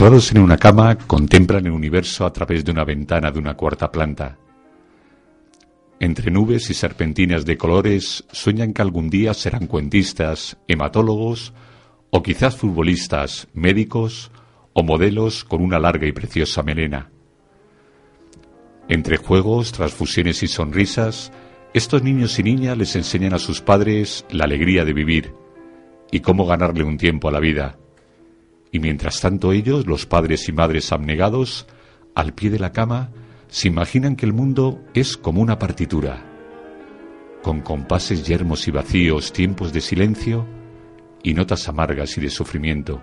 Postrados en una cama, contemplan el universo a través de una ventana de una cuarta planta. Entre nubes y serpentinas de colores, sueñan que algún día serán cuentistas, hematólogos o quizás futbolistas, médicos o modelos con una larga y preciosa melena. Entre juegos, transfusiones y sonrisas, estos niños y niñas les enseñan a sus padres la alegría de vivir y cómo ganarle un tiempo a la vida. Y mientras tanto ellos, los padres y madres abnegados, al pie de la cama, se imaginan que el mundo es como una partitura, con compases yermos y vacíos, tiempos de silencio y notas amargas y de sufrimiento.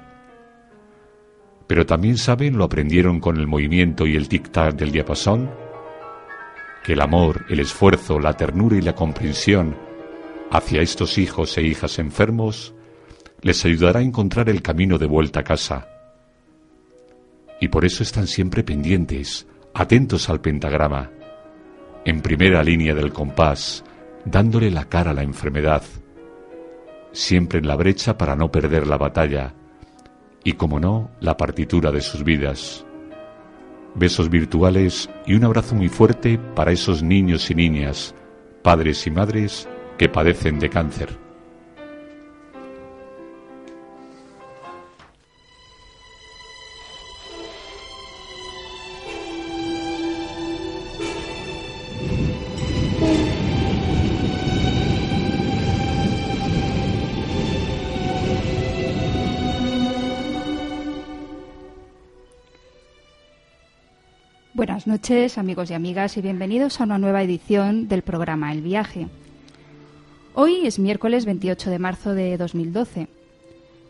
Pero también saben, lo aprendieron con el movimiento y el tic-tac del diapasón, que el amor, el esfuerzo, la ternura y la comprensión hacia estos hijos e hijas enfermos les ayudará a encontrar el camino de vuelta a casa. Y por eso están siempre pendientes, atentos al pentagrama, en primera línea del compás, dándole la cara a la enfermedad, siempre en la brecha para no perder la batalla, y como no, la partitura de sus vidas. Besos virtuales y un abrazo muy fuerte para esos niños y niñas, padres y madres que padecen de cáncer. Buenas noches, amigos y amigas, y bienvenidos a una nueva edición del programa El Viaje. Hoy es miércoles 28 de marzo de 2012.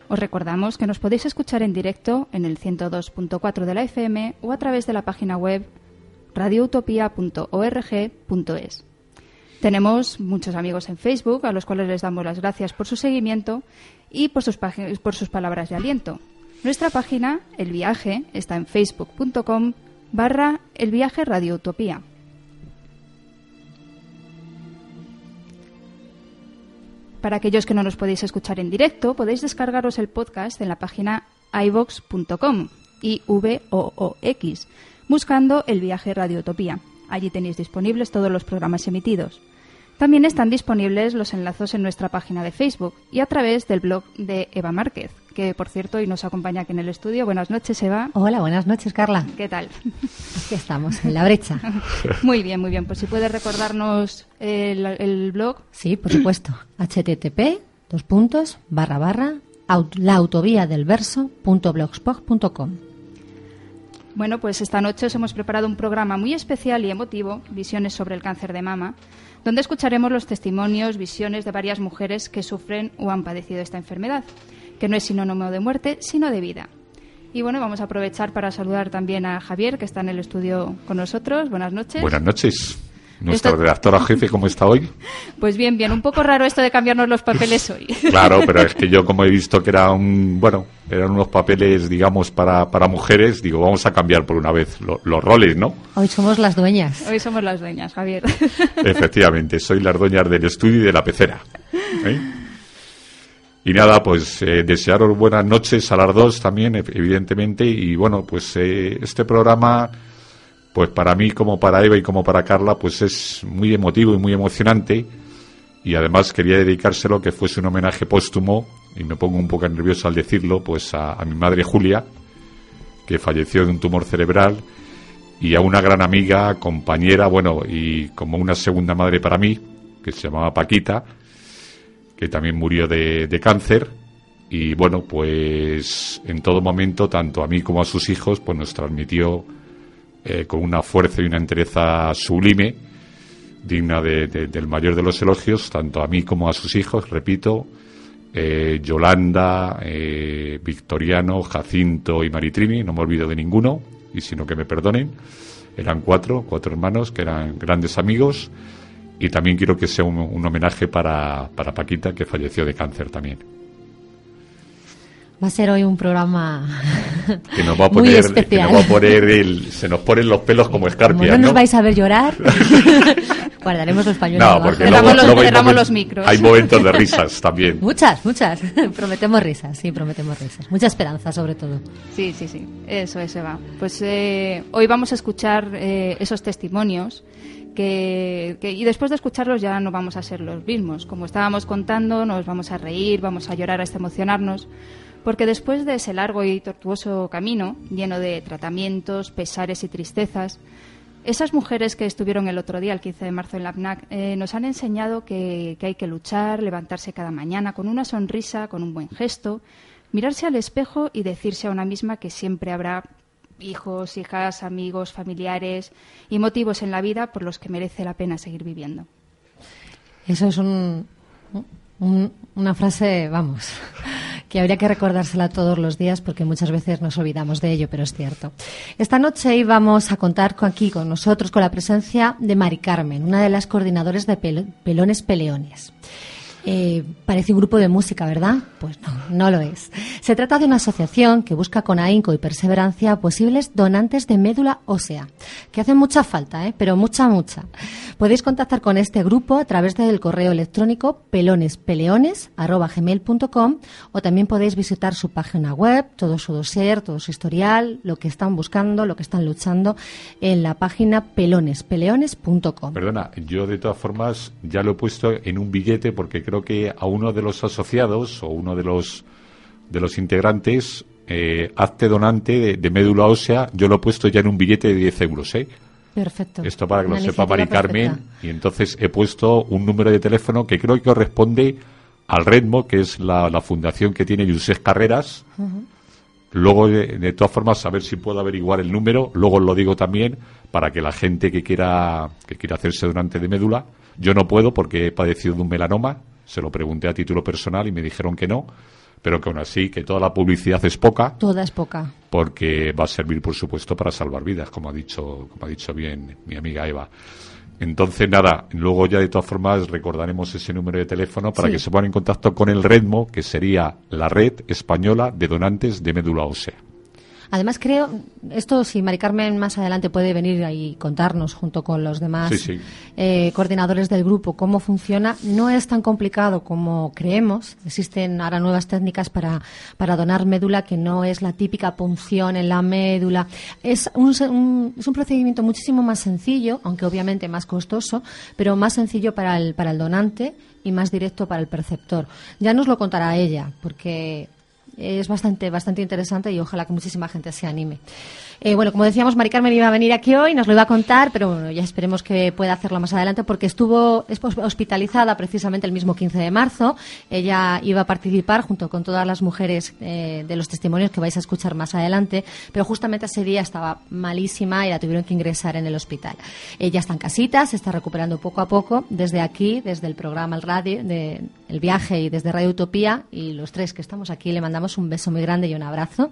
Os recordamos que nos podéis escuchar en directo en el 102.4 de la FM o a través de la página web radioutopia.org.es. Tenemos muchos amigos en Facebook a los cuales les damos las gracias por su seguimiento y por sus, palabras de aliento. Nuestra página, El Viaje, está en facebook.com barra El Viaje Radio Utopía. Para aquellos que no nos podéis escuchar en directo, podéis descargaros el podcast en la página ivox.com y v o o x buscando El Viaje Radio Utopía. Allí tenéis disponibles todos los programas emitidos. También están disponibles los enlazos en nuestra página de Facebook y a través del blog de Eva Márquez, que por cierto hoy nos acompaña aquí en el estudio. Buenas noches, Eva. Hola, buenas noches, Carla. ¿Qué tal? Aquí estamos, en la brecha. Muy bien, muy bien. Pues si puedes recordarnos el, el blog. Sí, por supuesto. http dos puntos barra barra la autovía del verso punto blogspot.com. Bueno, pues esta noche os hemos preparado un programa muy especial y emotivo, Visiones sobre el cáncer de mama, donde escucharemos los testimonios, visiones de varias mujeres que sufren o han padecido esta enfermedad, que no es sinónimo de muerte, sino de vida. Y bueno, vamos a aprovechar para saludar también a Javier, que está en el estudio con nosotros. Buenas noches. Buenas noches. Nuestra Esto- redactora jefe, ¿cómo está hoy? Pues bien, bien, un poco raro esto de cambiarnos los papeles hoy. Claro, pero es que yo como he visto que era un, bueno, eran unos papeles, digamos, para, para mujeres, digo, vamos a cambiar por una vez lo- los roles, ¿no? Hoy somos las dueñas. Hoy somos las dueñas, Javier. Efectivamente, soy las dueñas del estudio y de la pecera. ¿eh? Y nada, pues eh, desearos buenas noches a las dos también, ev- evidentemente. Y bueno, pues eh, este programa, pues para mí, como para Eva y como para Carla, pues es muy emotivo y muy emocionante. Y además quería dedicárselo que fuese un homenaje póstumo, y me pongo un poco nervioso al decirlo, pues a, a mi madre Julia, que falleció de un tumor cerebral y a una gran amiga, compañera, bueno, y como una segunda madre para mí, que se llamaba Paquita, que también murió de, de cáncer. Y bueno, pues en todo momento, tanto a mí como a sus hijos, pues nos transmitió eh, con una fuerza y una entereza sublime, digna de- de- del mayor de los elogios, tanto a mí como a sus hijos, repito, eh, Yolanda, eh, Victoriano, Jacinto y Maritrini, no me olvido de ninguno, y sino que me perdonen. Eran cuatro, cuatro hermanos que eran grandes amigos. Y también quiero que sea un, un homenaje para, para Paquita, que falleció de cáncer también. Va a ser hoy un programa Que nos va a muy poner, que especial. nos va a poner el- se nos ponen los pelos como Como escarpias, no nos ¿no? vais a ver llorar, guardaremos los pañuelos No, porque Cerramos los- cerramos momen- los micros. Hay momentos de risas también. Muchas, muchas. prometemos risas, sí, prometemos risas. Mucha esperanza, sobre todo. Sí, sí, sí. Eso, eso va. Pues eh, hoy vamos a escuchar eh, esos testimonios y después de escucharlos ya no vamos a ser los mismos. Como estábamos contando, nos vamos a reír, vamos a llorar, hasta emocionarnos, porque después de ese largo y tortuoso camino, lleno de tratamientos, pesares y tristezas, esas mujeres que estuvieron el otro día, el 15 de marzo en la APNAC, eh, nos han enseñado que hay que luchar, levantarse cada mañana con una sonrisa, con un buen gesto, mirarse al espejo y decirse a una misma que siempre habrá hijos, hijas, amigos, familiares y motivos en la vida por los que merece la pena seguir viviendo. Eso es un, un- una frase, vamos, que habría que recordársela todos los días porque muchas veces nos olvidamos de ello, pero es cierto. Esta noche íbamos a contar con, aquí con nosotros con la presencia de Mari Carmen, una de las coordinadoras de Pel- Pelones Peleones. Eh, parece un grupo de música, ¿verdad? Pues no, no lo es. Se trata de una asociación que busca con ahínco y perseverancia posibles donantes de médula ósea, que hacen mucha falta, ¿eh? pero mucha, mucha. Podéis contactar con este grupo a través del correo electrónico pelonespeleones.gmail.com o también podéis visitar su página web, todo su dossier, todo su historial, lo que están buscando, lo que están luchando en la página pelonespeleones.com. Perdona, yo de todas formas ya lo he puesto en un billete porque creo que a uno de los asociados o uno de los de los integrantes, eh, hazte donante de, de médula ósea, yo lo he puesto ya en un billete de 10 euros, ¿eh? Perfecto. Esto para que lo sepa Mari iniciativa Carmen. perfecta. Y entonces he puesto un número de teléfono que creo que corresponde al Redmo, que es la, la fundación que tiene José Carreras. Luego, de, de todas formas, a ver si puedo averiguar el número. Luego os lo digo también para que la gente que quiera, que quiera hacerse donante de médula, yo no puedo porque he padecido de un melanoma. Se lo pregunté a título personal y me dijeron que no. Pero que aún así, que toda la publicidad es poca Toda es poca. porque va a servir, por supuesto, para salvar vidas, como ha dicho, como ha dicho bien mi amiga Eva. Entonces, nada, luego ya de todas formas recordaremos ese número de teléfono para Sí. que se pongan en contacto con el REDMO, que sería la Red Española de Donantes de Médula Ósea. Además, creo, esto si Mari Carmen más adelante puede venir y contarnos junto con los demás Sí, sí. eh, coordinadores del grupo cómo funciona, no es tan complicado como creemos. Existen ahora nuevas técnicas para, para donar médula que no es la típica punción en la médula. Es un, un- es un procedimiento muchísimo más sencillo, aunque obviamente más costoso, pero más sencillo para el, para el donante y más directo para el perceptor. Ya nos lo contará ella, porque es bastante, bastante interesante y ojalá que muchísima gente se anime. Eh, bueno, como decíamos, Mari Carmen iba a venir aquí hoy, nos lo iba a contar, pero bueno, ya esperemos que pueda hacerlo más adelante porque estuvo hospitalizada precisamente el mismo 15 de marzo. Ella iba a participar junto con todas las mujeres eh, de los testimonios que vais a escuchar más adelante, pero justamente ese día estaba malísima y la tuvieron que ingresar en el hospital. Ella está en casita, se está recuperando poco a poco. Desde aquí, desde el programa El Radio, El Viaje y desde Radio Utopía, y los tres que estamos aquí le mandamos un beso muy grande y un abrazo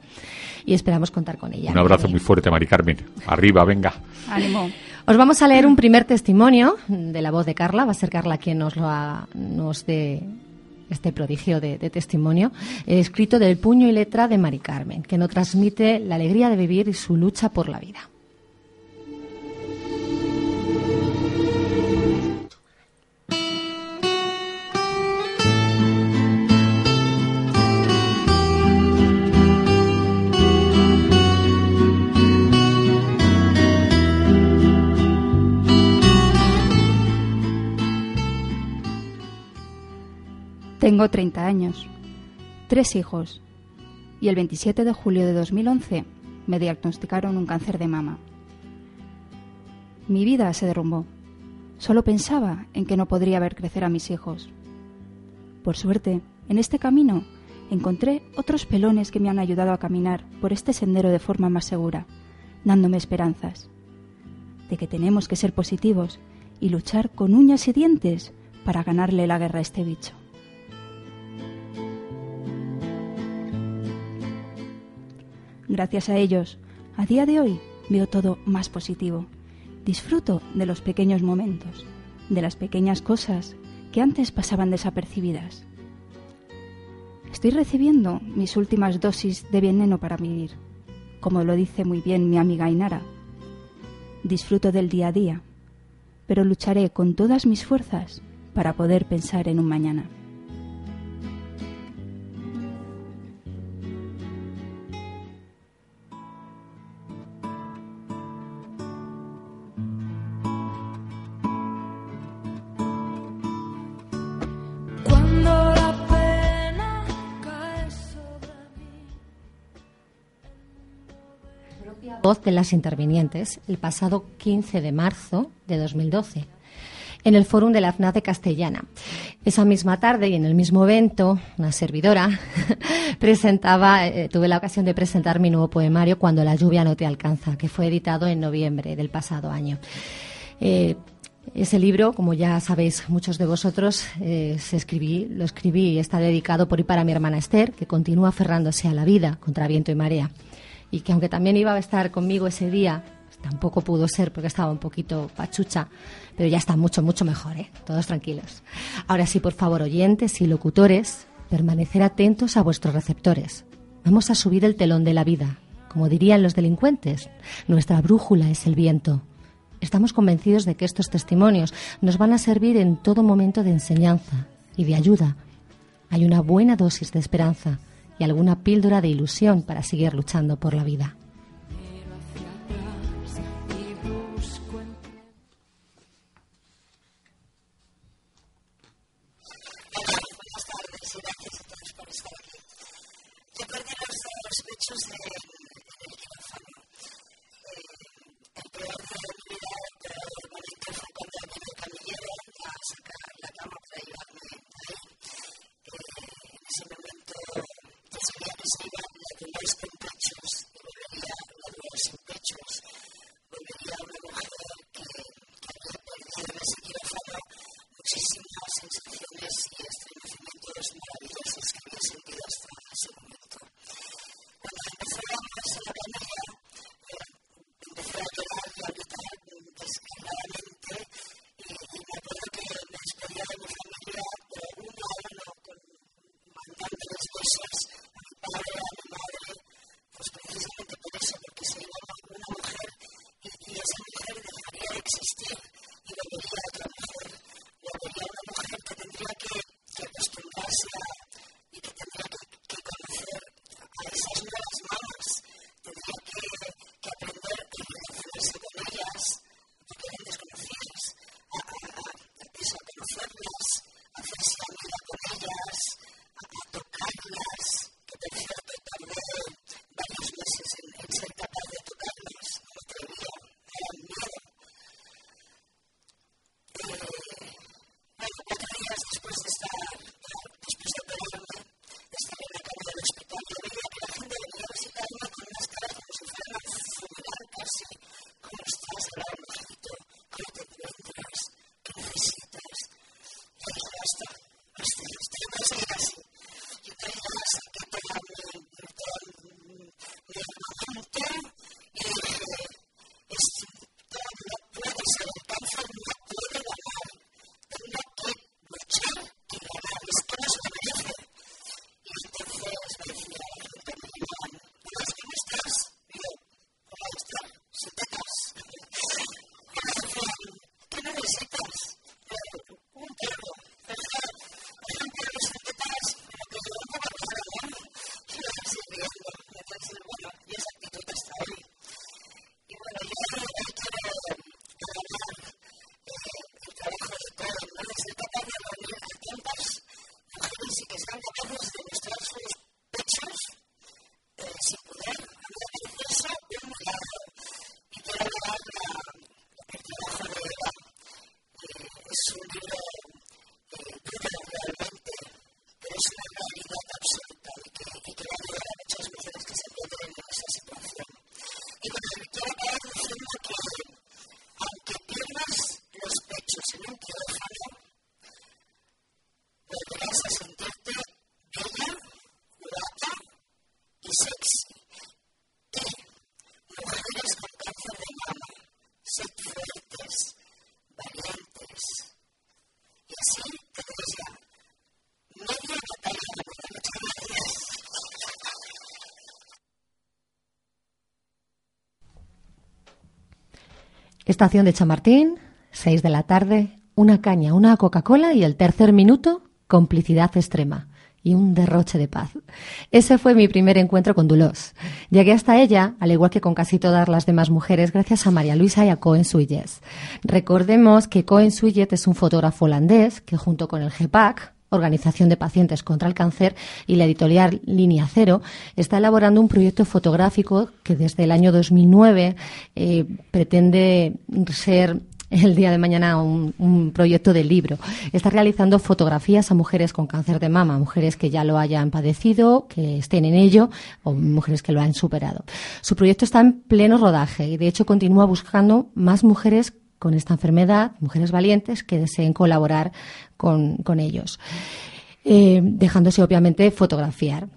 y esperamos contar con ella. Un abrazo muy fuerte, Mari Carmen. Arriba, venga. Ánimo. Os vamos a leer un primer testimonio de la voz de Carla. Va a ser Carla quien nos lo ha- nos dé este prodigio de, de testimonio, eh, escrito del puño y letra de Mari Carmen, que nos transmite la alegría de vivir y su lucha por la vida. Tengo 30 años, tres hijos y el 27 de julio de 2011 me diagnosticaron un cáncer de mama. Mi vida se derrumbó. Solo pensaba en que no podría ver crecer a mis hijos. Por suerte, en este camino encontré otros pelones que me han ayudado a caminar por este sendero de forma más segura, dándome esperanzas de que tenemos que ser positivos y luchar con uñas y dientes para ganarle la guerra a este bicho. Gracias a ellos, a día de hoy veo todo más positivo. Disfruto de los pequeños momentos, de las pequeñas cosas que antes pasaban desapercibidas. Estoy recibiendo mis últimas dosis de veneno para vivir, como lo dice muy bien mi amiga Ainara. Disfruto del día a día, pero lucharé con todas mis fuerzas para poder pensar en un mañana. Voz de las intervinientes el pasado 15 de marzo de 2012 en el Fórum de la FNAC de Castellana. Esa misma tarde y en el mismo evento, una servidora presentaba, eh, tuve la ocasión de presentar mi nuevo poemario Cuando la lluvia no te alcanza, que fue editado en noviembre del pasado año. Eh, ese libro, como ya sabéis muchos de vosotros, eh, se escribí, lo escribí y está dedicado por y para mi hermana Esther, que continúa aferrándose a la vida contra viento y marea. Y que aunque también iba a estar conmigo ese día, tampoco pudo ser porque estaba un poquito pachucha, pero ya está mucho, mucho mejor, ¿eh? Todos tranquilos. Ahora sí, por favor, oyentes y locutores, permanecer atentos a vuestros receptores. Vamos a subir el telón de la vida. Como dirían los delincuentes, nuestra brújula es el viento. Estamos convencidos de que estos testimonios nos van a servir en todo momento de enseñanza y de ayuda. Hay una buena dosis de esperanza y alguna píldora de ilusión para seguir luchando por la vida. Estación de Chamartín, 6 de la tarde, una caña, una Coca-Cola y el tercer minuto, complicidad extrema y un derroche de paz. Ese fue mi primer encuentro con Dulos. Llegué hasta ella, al igual que con casi todas las demás mujeres, gracias a María Luisa y a Cohen Suyes. Recordemos que Cohen Suyet es un fotógrafo holandés que junto con el GEPAC, Organización de Pacientes contra el Cáncer, y la editorial Línea Cero, está elaborando un proyecto fotográfico que desde el año 2009 eh, pretende ser el día de mañana un, un proyecto de libro. Está realizando fotografías a mujeres con cáncer de mama, mujeres que ya lo hayan padecido, que estén en ello o mujeres que lo han superado. Su proyecto está en pleno rodaje y de hecho continúa buscando más mujeres con esta enfermedad, mujeres valientes que deseen colaborar con, con ellos, eh, dejándose obviamente fotografiar.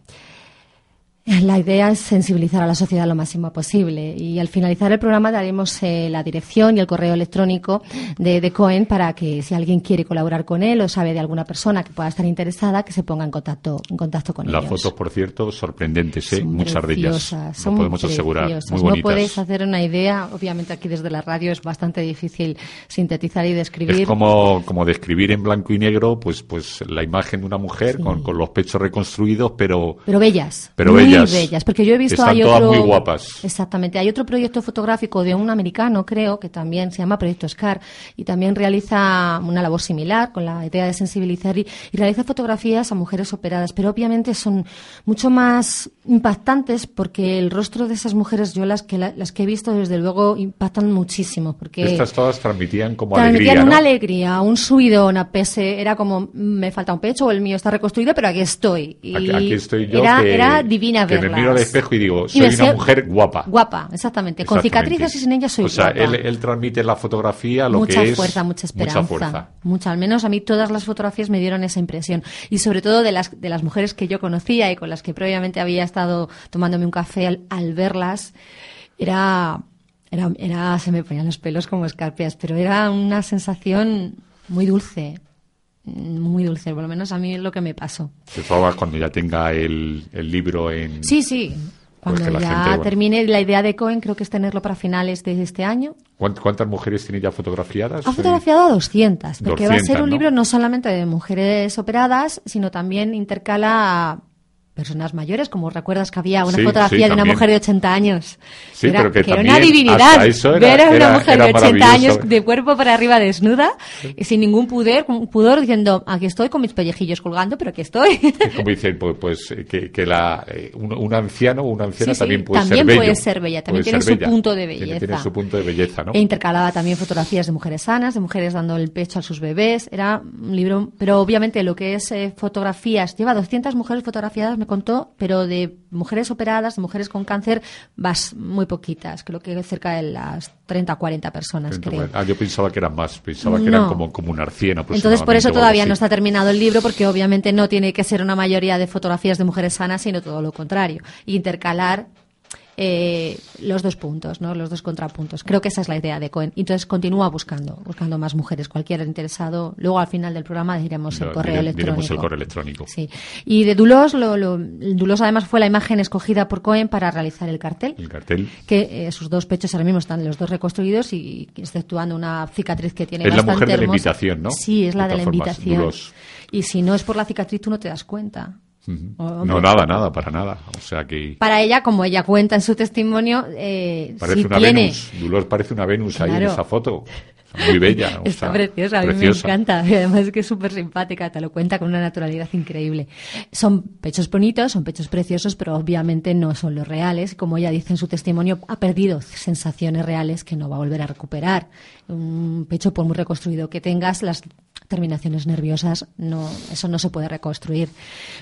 La idea es sensibilizar a la sociedad lo máximo posible y al finalizar el programa daremos eh, la dirección y el correo electrónico de, de, Cohen para que si alguien quiere colaborar con él o sabe de alguna persona que pueda estar interesada que se ponga en contacto en contacto con Las ellos. fotos, por cierto, sorprendentes, ¿eh? Muchas de ellas. son podemos asegurar. Muy No bonitas. podéis hacer una idea, obviamente aquí desde la radio es bastante difícil sintetizar y describir. Es como, como describir en blanco y negro, pues, pues la imagen de una mujer Sí. con, con los pechos reconstruidos, pero Pero bellas. Pero muy bellas. bellas. Porque yo he visto Están hay todas otro. muy guapas. Exactamente. Hay otro proyecto fotográfico de un americano, creo, que también se llama Proyecto SCAR y también realiza una labor similar con la idea de sensibilizar y, y realiza fotografías a mujeres operadas. Pero obviamente son mucho más impactantes porque el rostro de esas mujeres, yo las que, la- las que he visto, desde luego, impactan muchísimo. Porque estas todas transmitían como transmitían alegría, ¿no? una alegría, un subidón a pese, era como "Mm, me falta un pecho o el mío está reconstruido, pero aquí estoy. Y Aquí, aquí estoy yo era, que, era divina que me miro al espejo y digo, Y soy una mujer guapa. Guapa, exactamente. Con Exactamente. cicatrices y sin ellas soy O sea, guapa. él, él transmite en la fotografía lo mucha que es fuerza, mucha esperanza. Mucha fuerza. Mucha, al menos a mí todas las fotografías me dieron esa impresión. Y sobre todo de las, de las mujeres que yo conocía y con las que previamente había estado tomándome un café al, al verlas, era, era, era, se me ponían los pelos como escarpias, pero era una sensación muy dulce. Muy dulce, por lo menos a mí es lo que me pasó. Todas formas, cuando ya tenga el, el libro en... Sí, sí. Cuando Porque la ya gente, bueno. termine la idea de Cohen, creo que es tenerlo para finales de este año. ¿Cuánt- ¿Cuántas mujeres tiene ya fotografiadas? Ha fotografiado a 200, porque va a 200, ser un ¿no? libro no solamente de mujeres operadas, sino también intercala personas mayores, como recuerdas que había una Sí, fotografía sí, de una mujer de 80 años. Sí, era, pero que era también una divinidad. eso era- Ver a una era- mujer era de 80 años de cuerpo para arriba desnuda, y sin ningún pudor, pudor, diciendo, aquí estoy con mis pellejillos colgando, pero aquí estoy. Como dicen, pues, pues, eh, que, que la, eh, un, un anciano o una anciana también puede también ser bello. puede ser bella, también Puede tiene su bella. punto de Tiene- Tiene, belleza. su punto de belleza, ¿no? E intercalaba también fotografías de mujeres sanas, de mujeres dando el pecho a sus bebés. Era un libro, pero obviamente lo que es eh, fotografías, lleva 200 mujeres fotografiadas, me contó, pero de mujeres operadas, de mujeres con cáncer, vas muy poquitas. Creo que cerca de las 30 o 40 personas, creo. Ah, yo pensaba que eran más, pensaba que eran como, como unas 100 Entonces, por eso todavía no está terminado el libro, porque obviamente no tiene que ser una mayoría de fotografías de mujeres sanas, sino todo lo contrario. Intercalar eh, los dos puntos, ¿no? los dos contrapuntos. Creo que esa es la idea de Cohen. Entonces, continúa buscando, buscando más mujeres. Cualquier interesado, luego al final del programa diremos el correo dire- electrónico. diremos el correo electrónico. Sí. Y de Dulos, lo, lo- Dulos además fue la imagen escogida por Cohen para realizar el cartel El cartel. que eh, sus dos pechos ahora mismo están los dos reconstruidos y exceptuando una cicatriz que tiene Es la mujer de la invitación, ¿no? Sí, es la De de la formas, invitación. Dulos. Y si no es por la cicatriz, tú no te das cuenta. No, nada, nada, para nada. O sea que Para ella, como ella cuenta en su testimonio, eh, parece sí una tiene. Venus. Dolores parece una Venus ahí en esa foto. Muy bella. o Está sea, preciosa, a mí preciosa. me encanta. Y además es que es súper simpática, te lo cuenta con una naturalidad increíble. Son pechos bonitos, son pechos preciosos, pero obviamente no son los reales. Como ella dice en su testimonio, ha perdido sensaciones reales que no va a volver a recuperar. Un pecho, por muy reconstruido que tengas, las terminaciones nerviosas, no, eso no se puede reconstruir.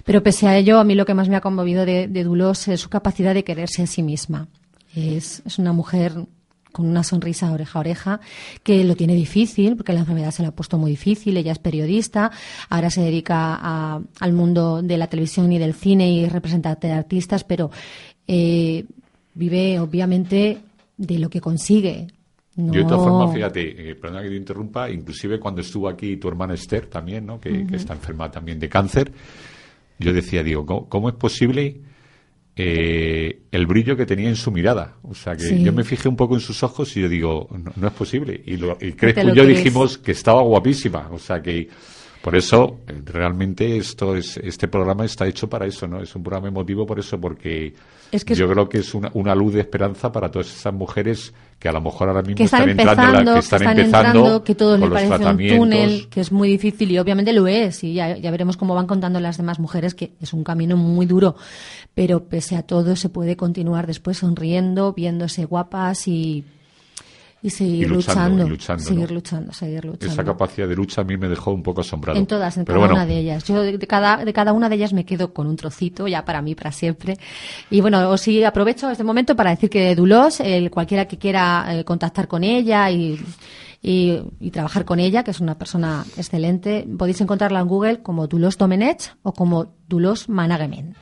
Pero pese a ello, a mí lo que más me ha conmovido de, de Dulos es su capacidad de quererse a sí misma. Es, es una mujer con una sonrisa oreja a oreja, que lo tiene difícil, porque la enfermedad se la ha puesto muy difícil, ella es periodista, ahora se dedica al mundo de la televisión y del cine y representa a artistas, pero eh, vive obviamente de lo que consigue. Yo de todas formas, fíjate, eh, perdona que te interrumpa, inclusive cuando estuvo aquí tu hermana Esther también, ¿no? que, está enferma también de cáncer, yo decía, digo, ¿cómo, es posible eh, el brillo que tenía en su mirada? O sea, que yo me fijé un poco en sus ojos y yo digo, no, es posible. Y, lo, y Crespo y yo dijimos que estaba guapísima, o sea que... Por eso, eh, realmente, esto es, este programa está hecho para eso, ¿no? Es un programa emotivo por eso, porque yo creo que es una luz de esperanza para todas esas mujeres que a lo mejor ahora mismo que están, están empezando, la, que están, empezando, que todos les parece un túnel, que es muy difícil y obviamente lo es y ya, ya, veremos cómo van contando las demás mujeres que es un camino muy duro, pero pese a todo se puede continuar después sonriendo, viéndose guapas y y seguir luchando, seguir luchando, seguir luchando. Esa capacidad de lucha a mí me dejó un poco asombrado. En todas, en cada una de ellas. Yo de cada, de cada una de ellas me quedo con un trocito ya para mí, para siempre. Y bueno, os sí aprovecho este momento para decir que Dulos, eh, cualquiera que quiera eh, contactar con ella y y, y, trabajar con ella, que es una persona excelente. Podéis encontrarla en Google como Dulos Domenech o como Dulos Management.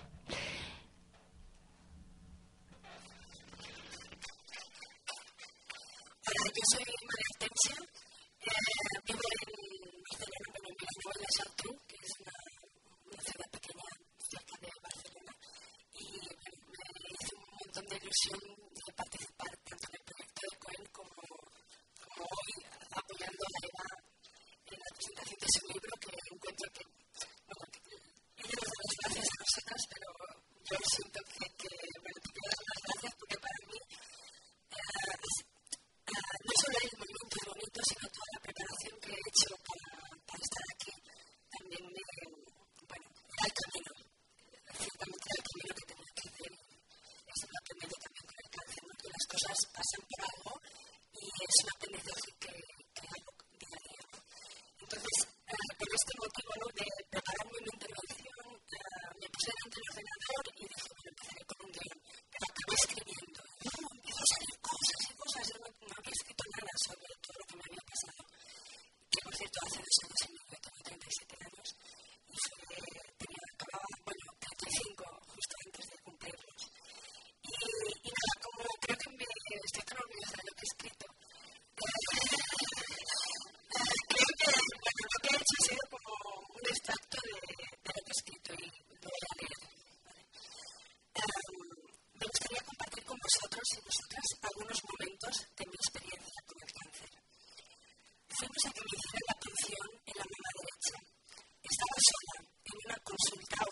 consultar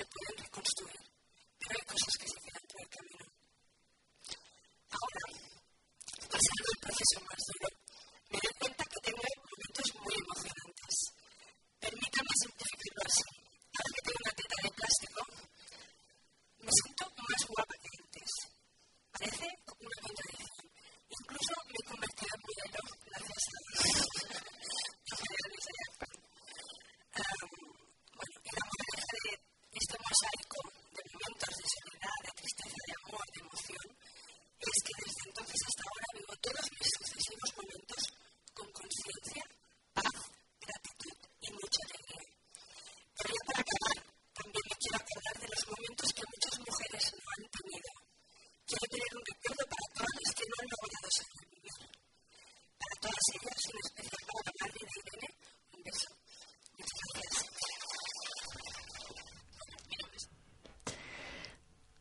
se pueden reconstruir,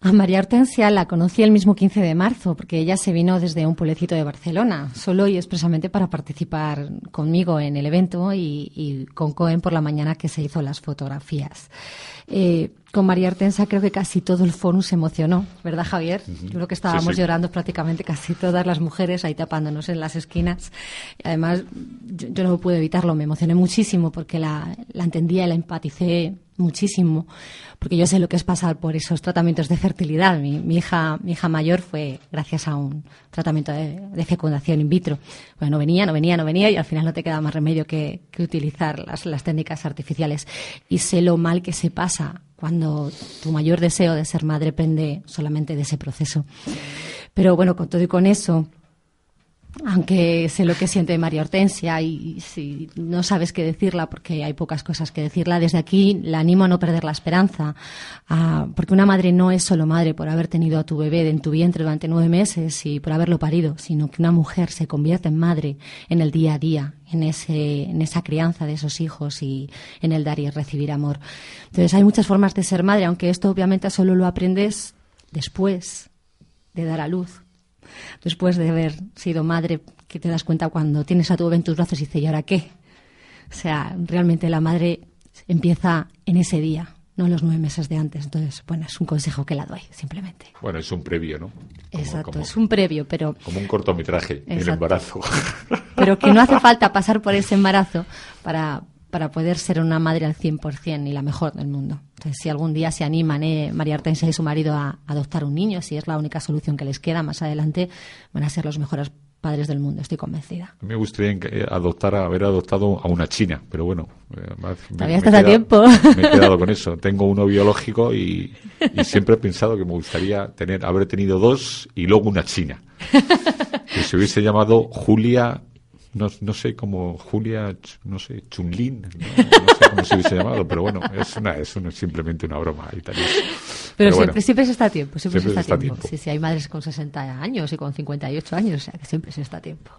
A María Hortensia la conocí el mismo 15 de marzo, porque ella se vino desde un pueblecito de Barcelona, solo y expresamente para participar conmigo en el evento y, y con Cohen por la mañana que se hizo las fotografías. Eh, con María Hortensia creo que casi todo el foro se emocionó, ¿verdad, Javier? Yo creo que estábamos Sí, sí. llorando prácticamente casi todas las mujeres ahí tapándonos en las esquinas. Y además, yo, yo no pude evitarlo, me emocioné muchísimo porque la, la entendía y la empaticé muchísimo, porque yo sé lo que es pasar por esos tratamientos de fertilidad. Mi, mi hija, mi hija mayor fue gracias a un tratamiento de, de fecundación in vitro. Bueno, no venía, no venía, no venía y al final no te queda más remedio que, que utilizar las, las técnicas artificiales. Y sé lo mal que se pasa cuando tu mayor deseo de ser madre pende solamente de ese proceso. Pero bueno, con todo y con eso, aunque sé lo que siente María Hortensia y si no sabes qué decirla porque hay pocas cosas que decirla, desde aquí la animo a no perder la esperanza, porque una madre no es solo madre por haber tenido a tu bebé en tu vientre durante nueve meses y por haberlo parido, sino que una mujer se convierte en madre en el día a día, en, ese, en esa crianza de esos hijos y en el dar y recibir amor. Entonces hay muchas formas de ser madre, aunque esto obviamente solo lo aprendes después de dar a luz después de haber sido madre, que te das cuenta cuando tienes a tu bebé en tus brazos y dices, ¿y ahora qué? O sea, realmente la madre empieza en ese día, no en los nueve meses de antes. Entonces, bueno, es un consejo que la doy, simplemente. Bueno, es un previo, ¿no? Como- Exacto, como- es un previo, pero, Como un cortometraje, el Exacto. embarazo. pero que no hace falta pasar por ese embarazo para, para poder ser una madre al 100% y la mejor del mundo. Entonces, si algún día se animan eh, María Hortensia y su marido a adoptar un niño, si es la única solución que les queda más adelante, van a ser los mejores padres del mundo, estoy convencida. Me gustaría eh, adoptar, a- haber adoptado a una china, pero bueno. eh, me- Todavía estás a tiempo. Me he quedado con eso. Tengo uno biológico y, y siempre he pensado que me gustaría tener, haber tenido dos y luego una china. Que se hubiese llamado Julia, no, no sé cómo, Julia, no sé, Chunlin, no, no sé cómo se hubiese llamado, pero bueno, es, una, es una- simplemente una broma y tal. Pero, siempre, siempre se está a tiempo, siempre, Siempre se está, a tiempo. tiempo. Sí, sí, hay madres con 60 años y con 58 años, o sea que siempre se está a tiempo.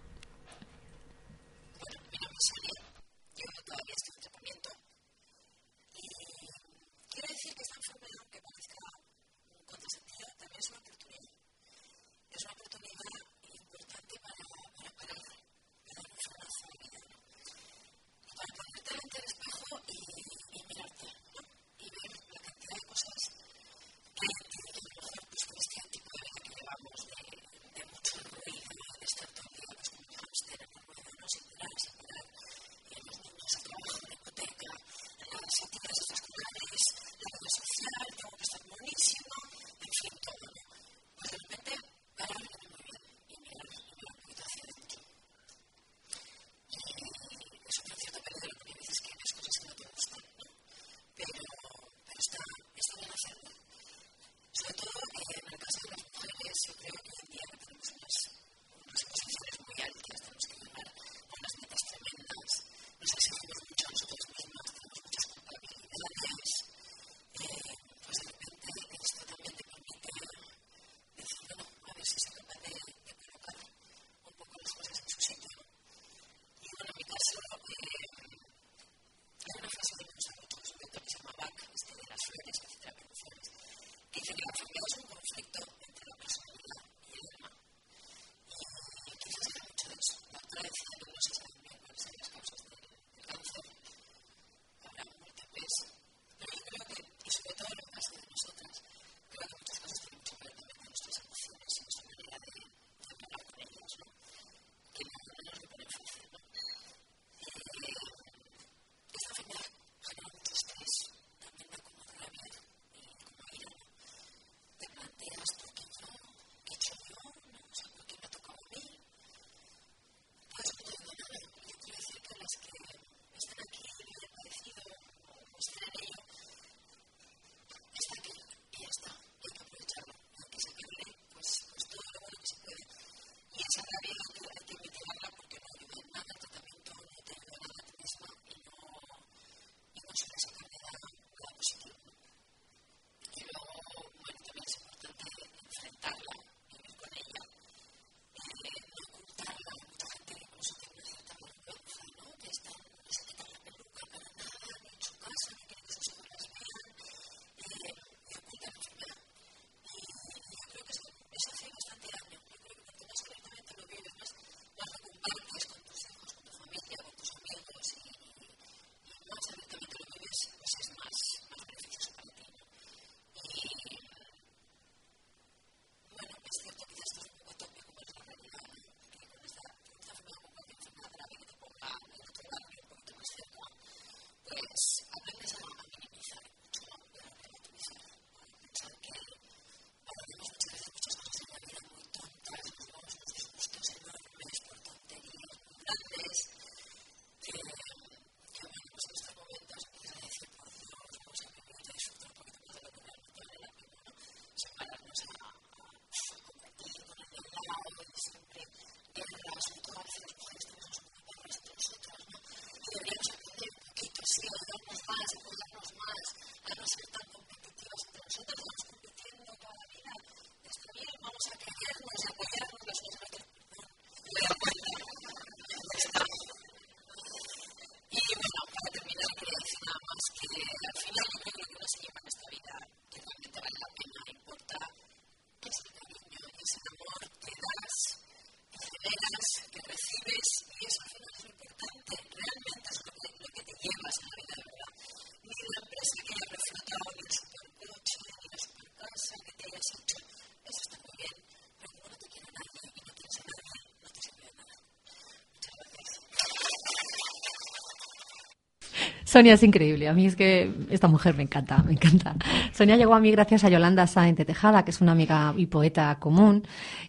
Sonia es increíble. A mí es que esta mujer me encanta, me encanta. Sonia llegó a mí gracias a Yolanda Sáenz Tejada, que es una amiga y poeta común.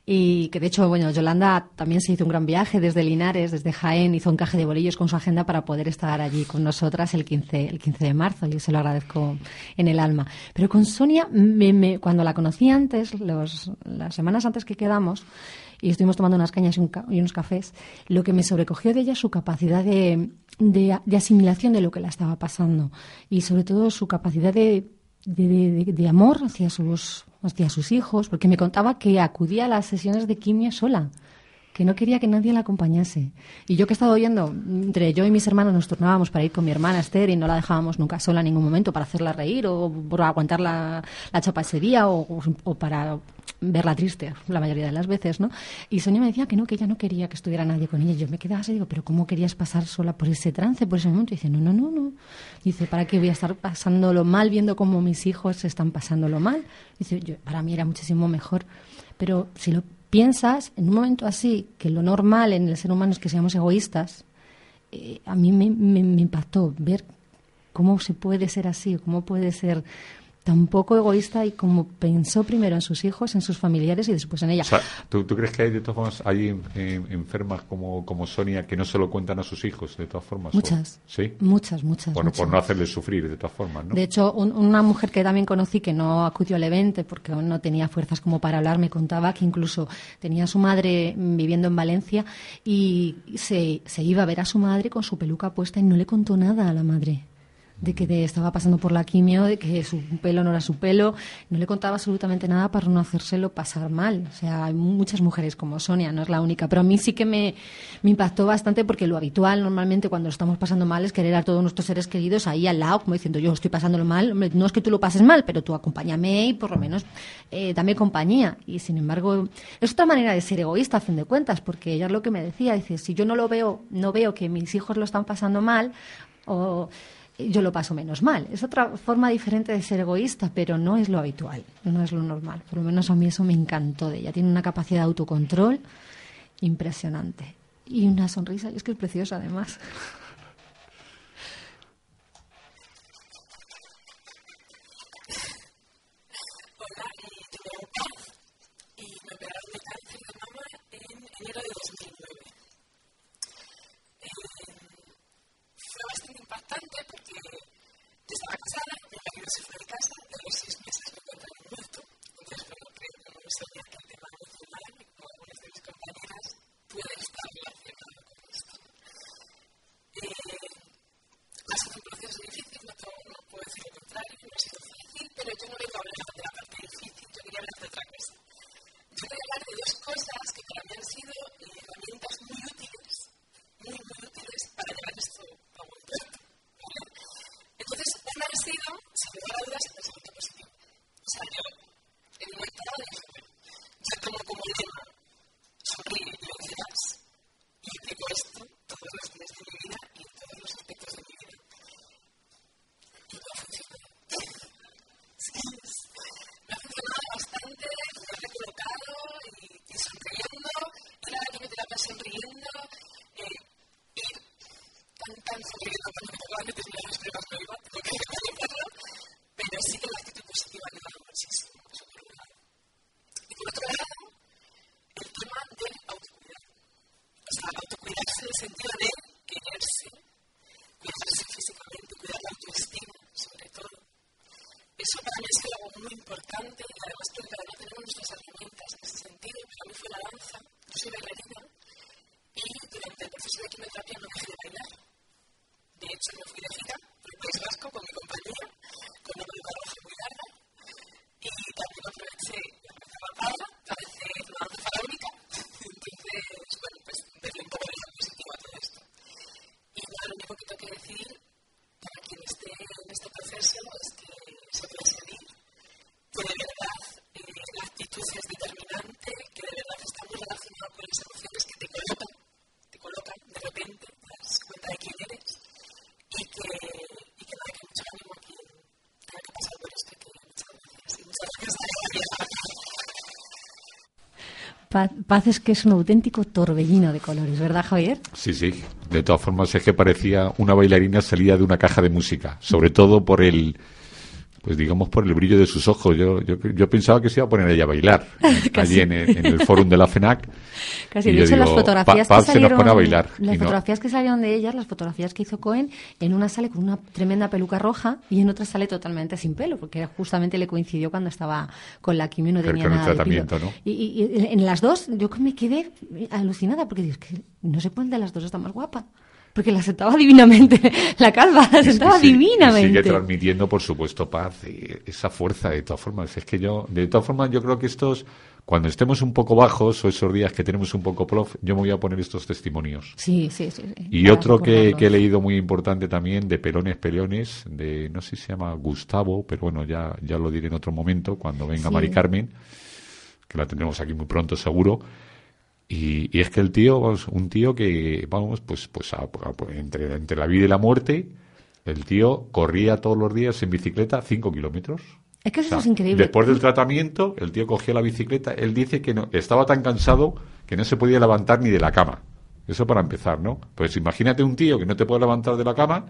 Y que de hecho, bueno, Yolanda también se hizo un gran viaje desde Linares, desde Jaén, hizo encaje de bolillos con su agenda para poder estar allí con nosotras el 15, el 15 de marzo. Yo se lo agradezco en el alma. Pero con Sonia, me- me- cuando la conocí antes, los- las semanas antes que quedamos, y estuvimos tomando unas cañas y, un y unos cafés, lo que me sobrecogió de ella es su capacidad de, de- asimilación de lo que la estaba pasando y sobre todo su capacidad de, de- de- amor hacia sus, hacia sus hijos, porque me contaba que acudía a las sesiones de quimio sola que no quería que nadie la acompañase. Y yo que he estado oyendo, entre yo y mis hermanos nos turnábamos para ir con mi hermana Esther y no la dejábamos nunca sola en ningún momento para hacerla reír o por aguantar la, la chapa ese día o, o para verla triste la mayoría de las veces, ¿no? Y Sonia me decía que no, que ella no quería que estuviera nadie con ella. Yo me quedaba así y digo, pero ¿cómo querías pasar sola por ese trance, por ese momento? Y dice, no, no, no, no. Dice, ¿para qué voy a estar pasándolo mal viendo cómo mis hijos están pasándolo mal? Dice, para mí era muchísimo mejor. Pero si lo piensas, en un momento así, que lo normal en el ser humano es que seamos egoístas, eh, a mí me, me- me impactó ver cómo se puede ser así, cómo puede ser tan poco egoísta y como pensó primero en sus hijos, en sus familiares y después en ella. O sea, ¿tú, tú crees que hay de todas formas hay eh, enfermas como, como Sonia que no se lo cuentan a sus hijos de todas formas? ¿O- Muchas. Sí. Muchas, muchas. Bueno, por muchas. no hacerles sufrir de todas formas, ¿no? De hecho, un- una mujer que también conocí que no acudió al evento porque aún no tenía fuerzas como para hablar, me contaba que incluso tenía a su madre viviendo en Valencia y se, se iba a ver a su madre con su peluca puesta y no le contó nada a la madre de que estaba pasando por la quimio, de que su pelo no era su pelo, no le contaba absolutamente nada para no hacérselo pasar mal. O sea, hay muchas mujeres como Sonia, no es la única, pero a mí sí que me, impactó bastante porque lo habitual normalmente cuando estamos pasando mal es querer a todos nuestros seres queridos ahí al lado, como diciendo yo estoy pasándolo mal, no es que tú lo pases mal, pero tú acompáñame y por lo menos eh, dame compañía. Y sin embargo, es otra manera de ser egoísta a fin de cuentas, porque ella es lo que me decía, dice, si yo no lo veo, no veo que mis hijos lo están pasando mal, o yo lo paso menos mal. Es otra forma diferente de ser egoísta, pero no es lo habitual, no es lo normal. Por lo menos a mí eso me encantó de ella. Tiene una capacidad de autocontrol impresionante. Y una sonrisa, y es que es preciosa además. Cosas que para mí han sido eh, importante Paz, Paz es que es un auténtico torbellino de colores, ¿verdad, Javier? Sí, sí. De todas formas es que parecía una bailarina salida de una caja de música, sobre todo por el, pues digamos por el brillo de sus ojos. Yo, yo, yo pensaba que se iba a poner ella a bailar allí en el, en el fórum de la FENAC. Casi, Y de hecho, las fotografías Pa- que salieron, a bailar. las no- fotografías que salieron de ellas, las fotografías que hizo Cohen, en una sale con una tremenda peluca roja y en otra sale totalmente sin pelo, porque justamente le coincidió cuando estaba con la quimio no tenía nada de pelo. tratamiento, ¿no? Y, y- y en las dos yo me quedé alucinada porque digo, es que no sé cuál de las dos está más guapa. Porque la sentaba divinamente, la calva la sentaba sí, divinamente. sigue transmitiendo, por supuesto, paz, esa fuerza de todas formas. Es que yo, de todas formas, yo creo que estos, cuando estemos un poco bajos o esos días que tenemos un poco plof, yo me voy a poner estos testimonios. Sí, sí, sí. sí, Y otro que, he leído muy importante también, de Pelones Pelones, de, no sé si se llama Gustavo, pero bueno, ya, ya lo diré en otro momento, cuando venga Sí. Mari Carmen, que la tendremos aquí muy pronto seguro. Y, y es que el tío, vamos, un tío que, vamos, pues, pues a- a- entre, entre la vida y la muerte, el tío corría todos los días en bicicleta 5 kilómetros. Es que O eso sea, es increíble. Después del tratamiento, el tío cogía la bicicleta. Él dice que no, estaba tan cansado que no se podía levantar ni de la cama. Eso para empezar, ¿no? Pues imagínate un tío que no te puede levantar de la cama.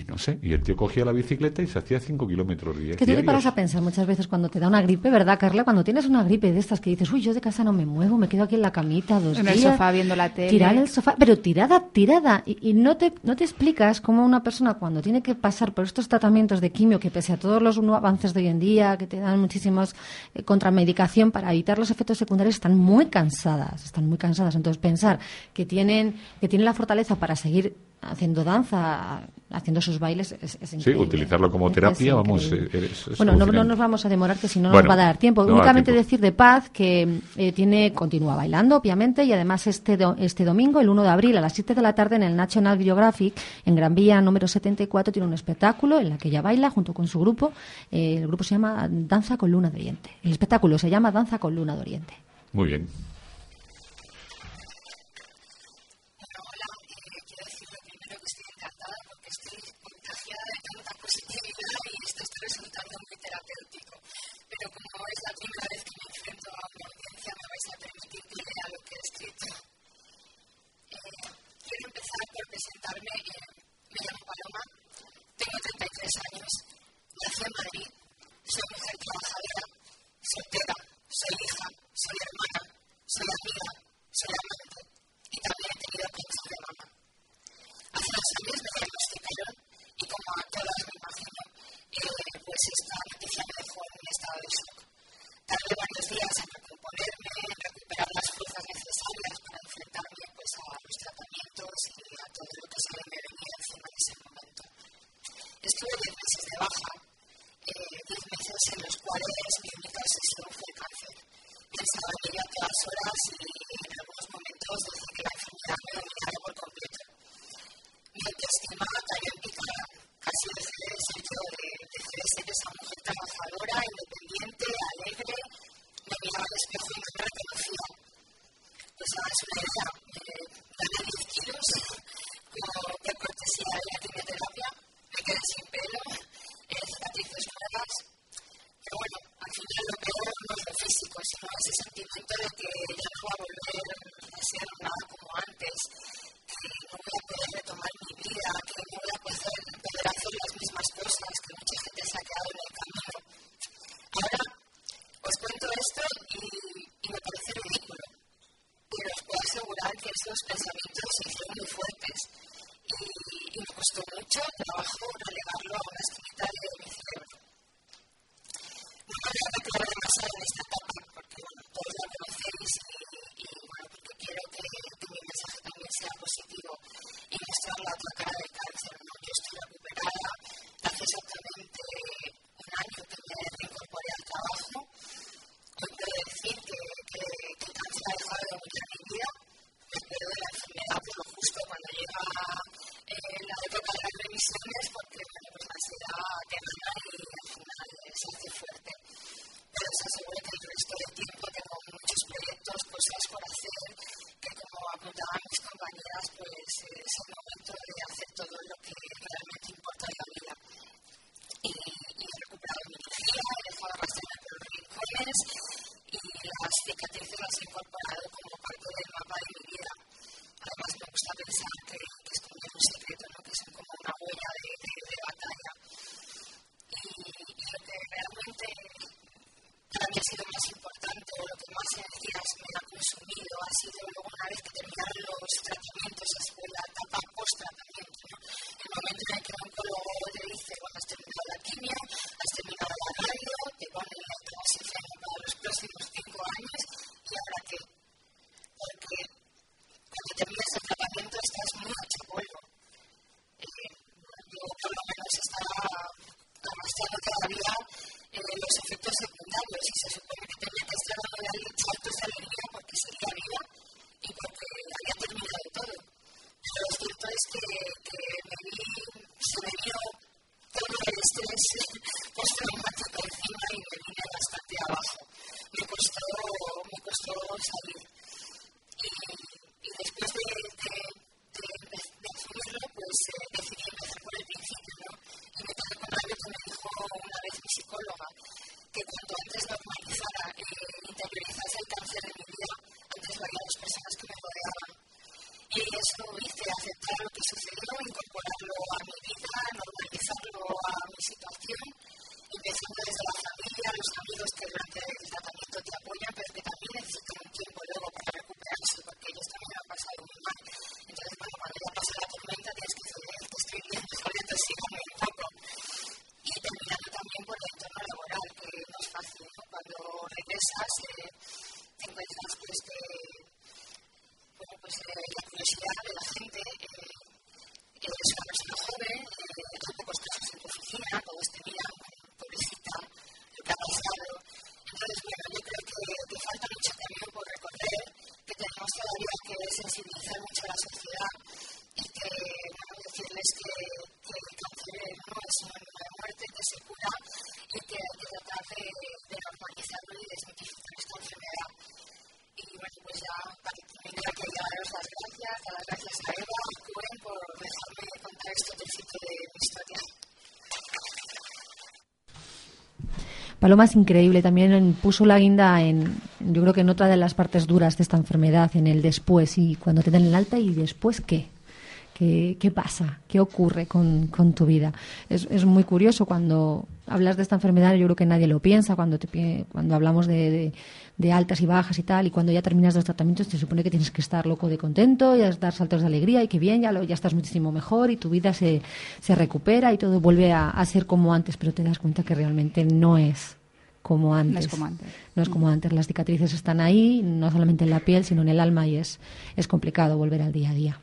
Y no sé, y el tío cogía la bicicleta y se hacía 5 kilómetros di- Es que tú te paras a pensar muchas veces cuando te da una gripe, ¿verdad, Carla? Cuando tienes una gripe de estas que dices, uy, yo de casa no me muevo, me quedo aquí en la camita dos En el días. sofá viendo la tele. Tirar el sofá, pero tirada, tirada. Y, y no, te, no te explicas cómo una persona cuando tiene que pasar por estos tratamientos de quimio, que pese a todos los avances de hoy en día, que te dan muchísimos eh, contramedicación para evitar los efectos secundarios, están muy cansadas, están muy cansadas. Entonces pensar que tienen, que tienen la fortaleza para seguir haciendo danza, haciendo sus bailes, es, es Sí, utilizarlo como terapia, vamos. eh, es- Bueno, no, nos vamos a demorar, que si no, Bueno, nos va a dar tiempo. no Únicamente tiempo. decir de Paz que eh, tiene continúa bailando, obviamente, y además este, do- este domingo, el 1 de abril, a las 7 de la tarde, en el National Geographic, en Gran Vía número 74, tiene un espectáculo en la que ella baila junto con su grupo. Eh, el grupo se llama Danza con Luna de Oriente. El espectáculo se llama Danza con Luna de Oriente. Muy bien. Paloma es increíble, también puso la guinda en, yo creo que en otra de las partes duras de esta enfermedad, en el después, y cuando te dan el alta y después qué. ¿Qué, qué pasa? ¿Qué ocurre con, con tu vida? Es, es, muy curioso cuando hablas de esta enfermedad, yo creo que nadie lo piensa, cuando, te, cuando hablamos de de altas y bajas y tal, y cuando ya terminas los tratamientos te supone que tienes que estar loco de contento, y dar saltos de alegría y que bien, ya, lo, ya estás muchísimo mejor y tu vida se, se recupera y todo vuelve a, a ser como antes, pero te das cuenta que realmente no es como antes. No es como antes. No es como mm. antes. Las cicatrices están ahí, no solamente en la piel, sino en el alma y es, es complicado volver al día a día.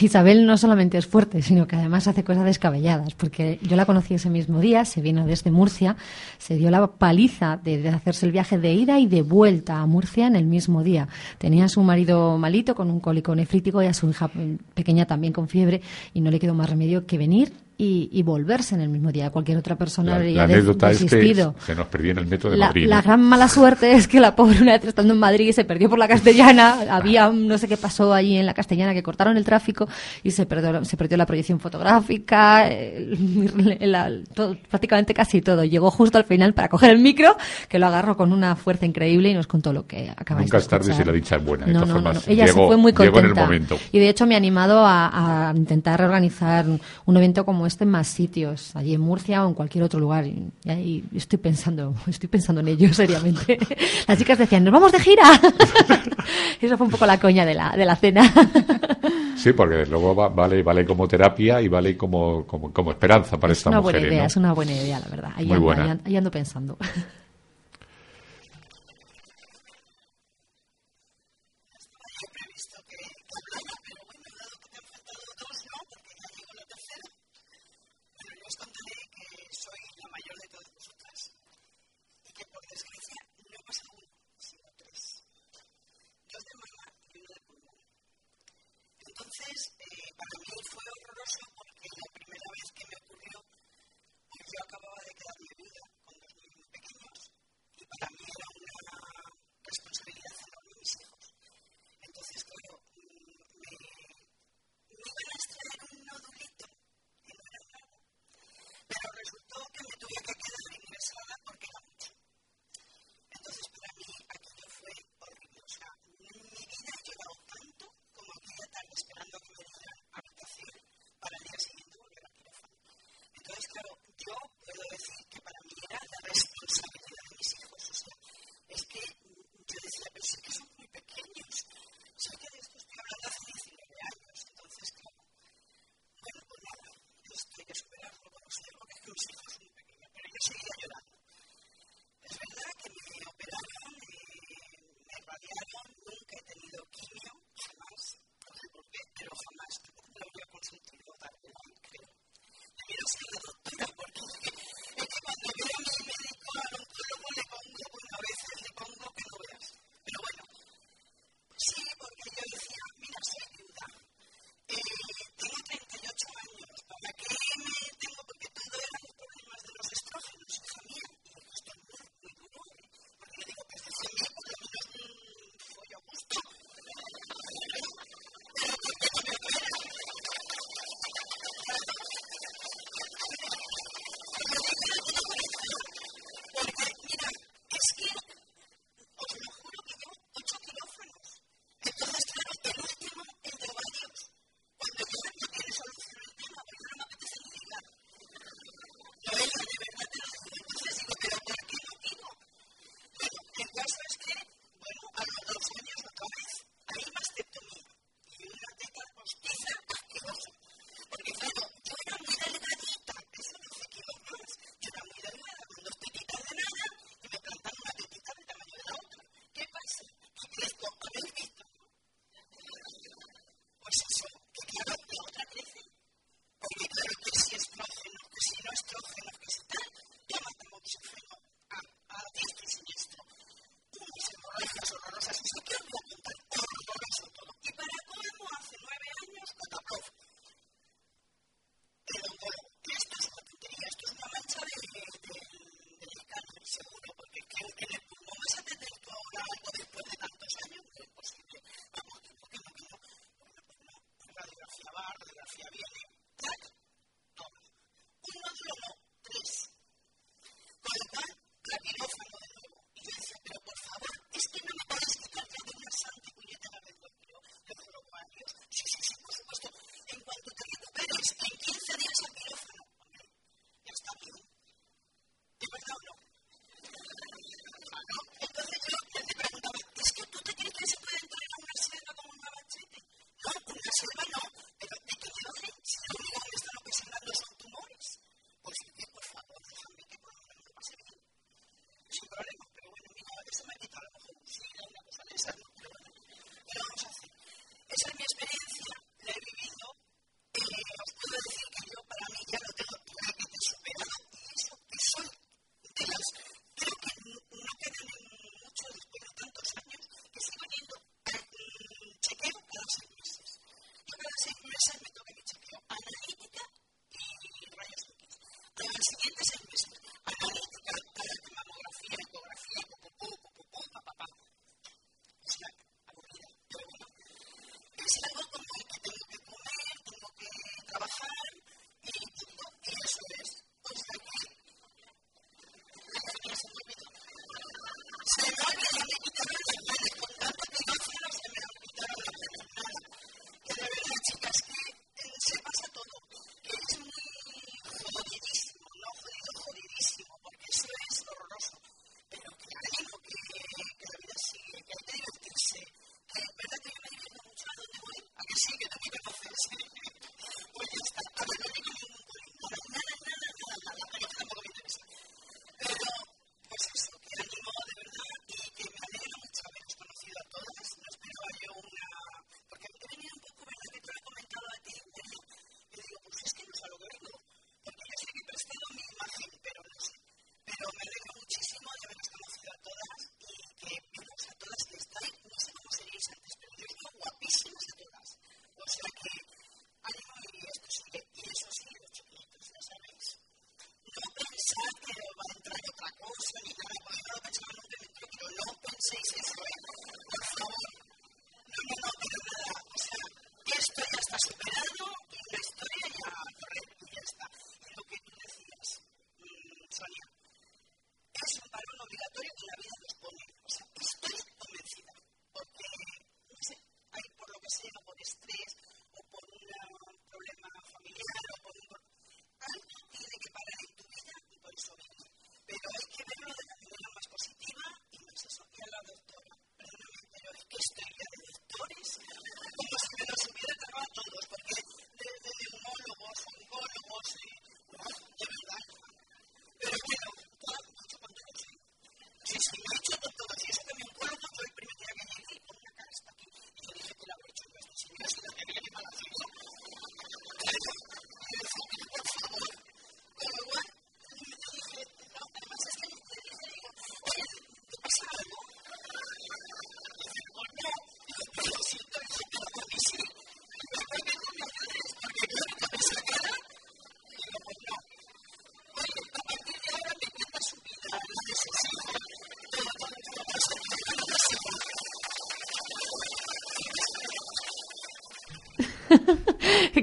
Isabel no solamente es fuerte, sino que además hace cosas descabelladas, porque yo la conocí ese mismo día, se vino desde Murcia, se dio la paliza de, hacerse el viaje de ida y de vuelta a Murcia en el mismo día. Tenía a su marido malito con un cólico nefrítico y a su hija mm, pequeña también con fiebre y no le quedó más remedio que venir y, y volverse en el mismo día. Cualquier otra persona La, habría la anécdota es que se nos perdió en el metro de La, Madrid. la gran mala suerte es que la pobre una vez estando en Madrid se perdió por la castellana. Había no sé qué pasó allí en la castellana que cortaron el tráfico y se perdió, se perdió la proyección fotográfica, el- todo- prácticamente casi todo. Llegó justo al final para coger el micro, que lo agarró con una fuerza increíble y nos contó lo que acabáis Nunca de es tarde si la dicha es buena. De No, todas no, formas. Ella llegó, se fue muy contenta. en el momento. Y de hecho me ha animado a, a intentar reorganizar un evento como este en más sitios, allí en Murcia o en cualquier otro lugar. Y, ahí estoy pensando, estoy pensando en ello seriamente. Las chicas decían, nos vamos de gira. Eso fue un poco la coña de la, de la cena. Sí, porque luego va- vale, vale como terapia y vale como, como, como esperanza para es estas una buena idea, ¿no? es una buena idea, la verdad. Ahí, Muy ando, buena. ahí ando- ahí ando pensando. Claro, yo puedo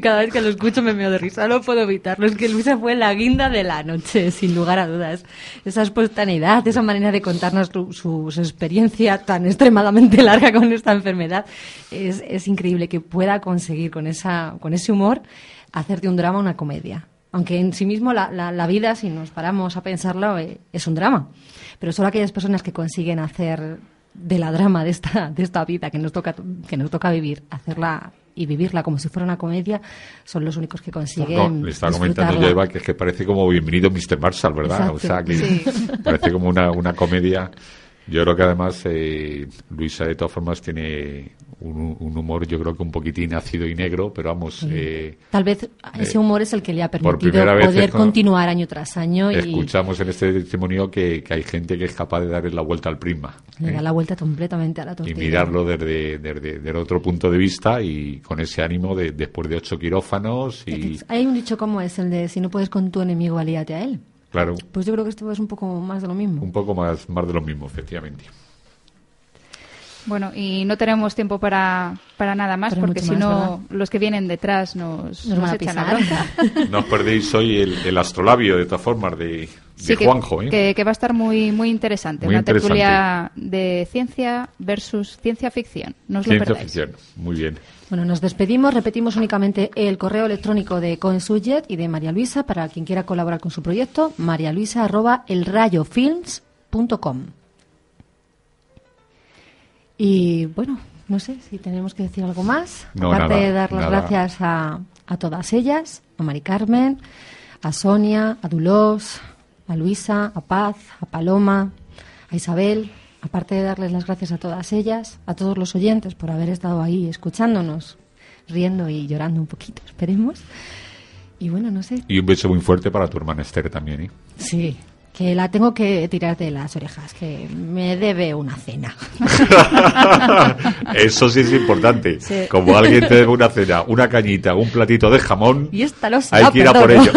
cada vez que lo escucho me meo de risa, no puedo evitarlo. Es que Luisa fue la guinda de la noche, sin lugar a dudas. Esa espontaneidad, esa manera de contarnos su, su experiencia tan extremadamente larga con esta enfermedad, es, es increíble que pueda conseguir con, esa, con ese humor hacer de un drama una comedia. Aunque en sí mismo la, la- la vida, si nos paramos a pensarlo, eh, es un drama. Pero solo aquellas personas que consiguen hacer de la drama de esta, de esta vida que nos toca, que nos toca vivir, hacerla y vivirla como si fuera una comedia, son los únicos que consiguen. No, le estaba comentando yo, Eva, que es que parece como Bienvenido Mr. Marshall, ¿verdad? Exacto. O sea, que Sí. parece como una, una comedia. Yo creo que además eh, Luisa, de todas formas, tiene un, un humor, yo creo que un poquitín ácido y negro, pero vamos, eh, Tal vez ese humor es el que le ha permitido poder continuar año tras año y escuchamos en este testimonio que, que hay gente que es capaz de darle la vuelta al prisma. le ¿eh? da la vuelta completamente a la y tortilla. mirarlo desde, desde, desde otro punto de vista y con ese ánimo de después de ocho quirófanos y Hay un dicho como es el de si no puedes con tu enemigo, alíate a él. Claro Pues yo creo que esto es un poco más de lo mismo. un poco más más de lo mismo efectivamente Bueno, y no tenemos tiempo para, para nada más, porque si no, los que vienen detrás nos, Nos van a echan la pisar. bronca. no os perdéis hoy el, el astrolabio de todas formas de, de Sí, Juanjo ¿eh? que, que va a estar muy, muy interesante. Muy Una interesante. tertulia de ciencia versus ciencia ficción. No os lo ciencia perdáis. ficción muy bien Bueno, nos despedimos. Repetimos únicamente el correo electrónico de Consujet y de María Luisa para quien quiera colaborar con su proyecto. marialuisa arroba elrayofilms.com. Y bueno, no sé si tenemos que decir algo más. No, Aparte nada, de dar las nada. gracias a, a todas ellas, a Mari Carmen, a Sonia, a Dulós, a Luisa, a Paz, a Paloma, a Isabel. Aparte de darles las gracias a todas ellas, a todos los oyentes por haber estado ahí escuchándonos, riendo y llorando un poquito, esperemos. Y bueno, no sé. y un beso muy fuerte para tu hermana Esther también ¿eh? Sí, que la tengo que tirar de las orejas, que me debe una cena. eso sí es importante Sí. como alguien te debe una cena una cañita un platito de jamón Y esta lo hay que ir a por ello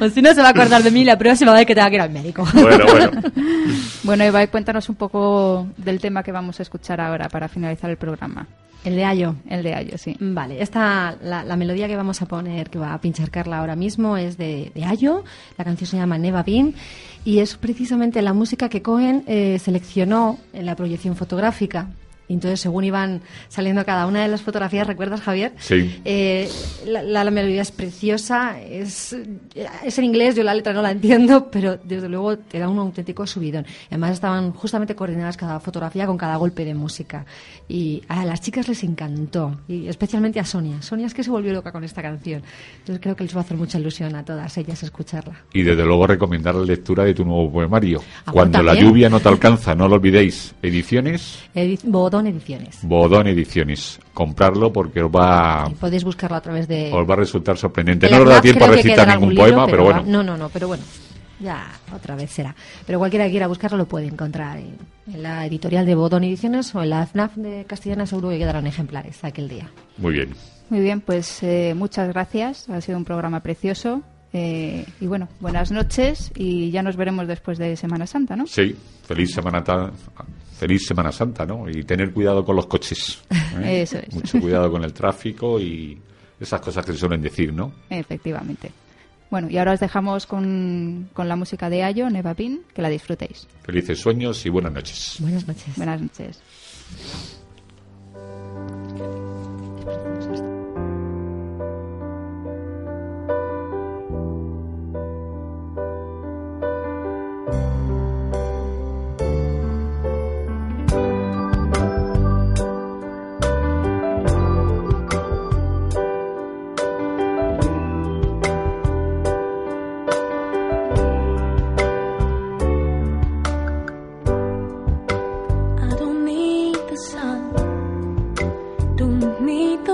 O si no se va a acordar de mí la próxima vez que tenga que ir al médico. bueno bueno Bueno, Eva, cuéntanos un poco del tema que vamos a escuchar ahora para finalizar el programa. El de Ayo. El de Ayo, sí. Vale, esta, la, melodía que vamos a poner, que va a pinchar Carla ahora mismo, es de, Ayo. La canción se llama Neva Bean y es precisamente la música que Cohen eh, seleccionó en la proyección fotográfica. Entonces, según iban saliendo cada una de las fotografías, ¿recuerdas, Javier? Sí. Eh, la, la- la melodía es preciosa, es, es en inglés, yo la letra no la entiendo, pero desde luego te da un auténtico subidón. Además estaban justamente coordinadas cada fotografía con cada golpe de música. Y a las chicas les encantó, y especialmente a Sonia. Sonia es que se volvió loca con esta canción. Entonces creo que les va a hacer mucha ilusión a todas ellas escucharla. Y desde luego recomendar la lectura de tu nuevo poemario. Ah, Cuando la también. lluvia no te alcanza, no lo olvidéis. Ediciones, Edi- Bodón Ediciones. Bodón Ediciones. Comprarlo porque os va, Y podéis buscarlo a través de... os va a resultar sorprendente. de No nos da tiempo a recitar ningún libro, poema, pero bueno. No, no, no, pero bueno. Ya, otra vez será. Pero cualquiera que quiera buscarlo lo puede encontrar en, en la editorial de Bodón Ediciones o en la FNAF de Castellana, seguro que quedarán ejemplares aquel día. Muy bien. Muy bien, pues eh, muchas gracias. Ha sido un programa precioso. Eh, y bueno, buenas noches y ya nos veremos después de Semana Santa, ¿no? Sí, feliz Semana, feliz Semana Santa, ¿no? Y tener cuidado con los coches. ¿eh? Eso es. Mucho cuidado con el tráfico y esas cosas que se suelen decir, ¿no? Efectivamente. Bueno, y ahora os dejamos con, con la música de Ayo, Neva Pin, que la disfrutéis. Felices sueños y buenas noches. Buenas noches. Buenas noches. bonito.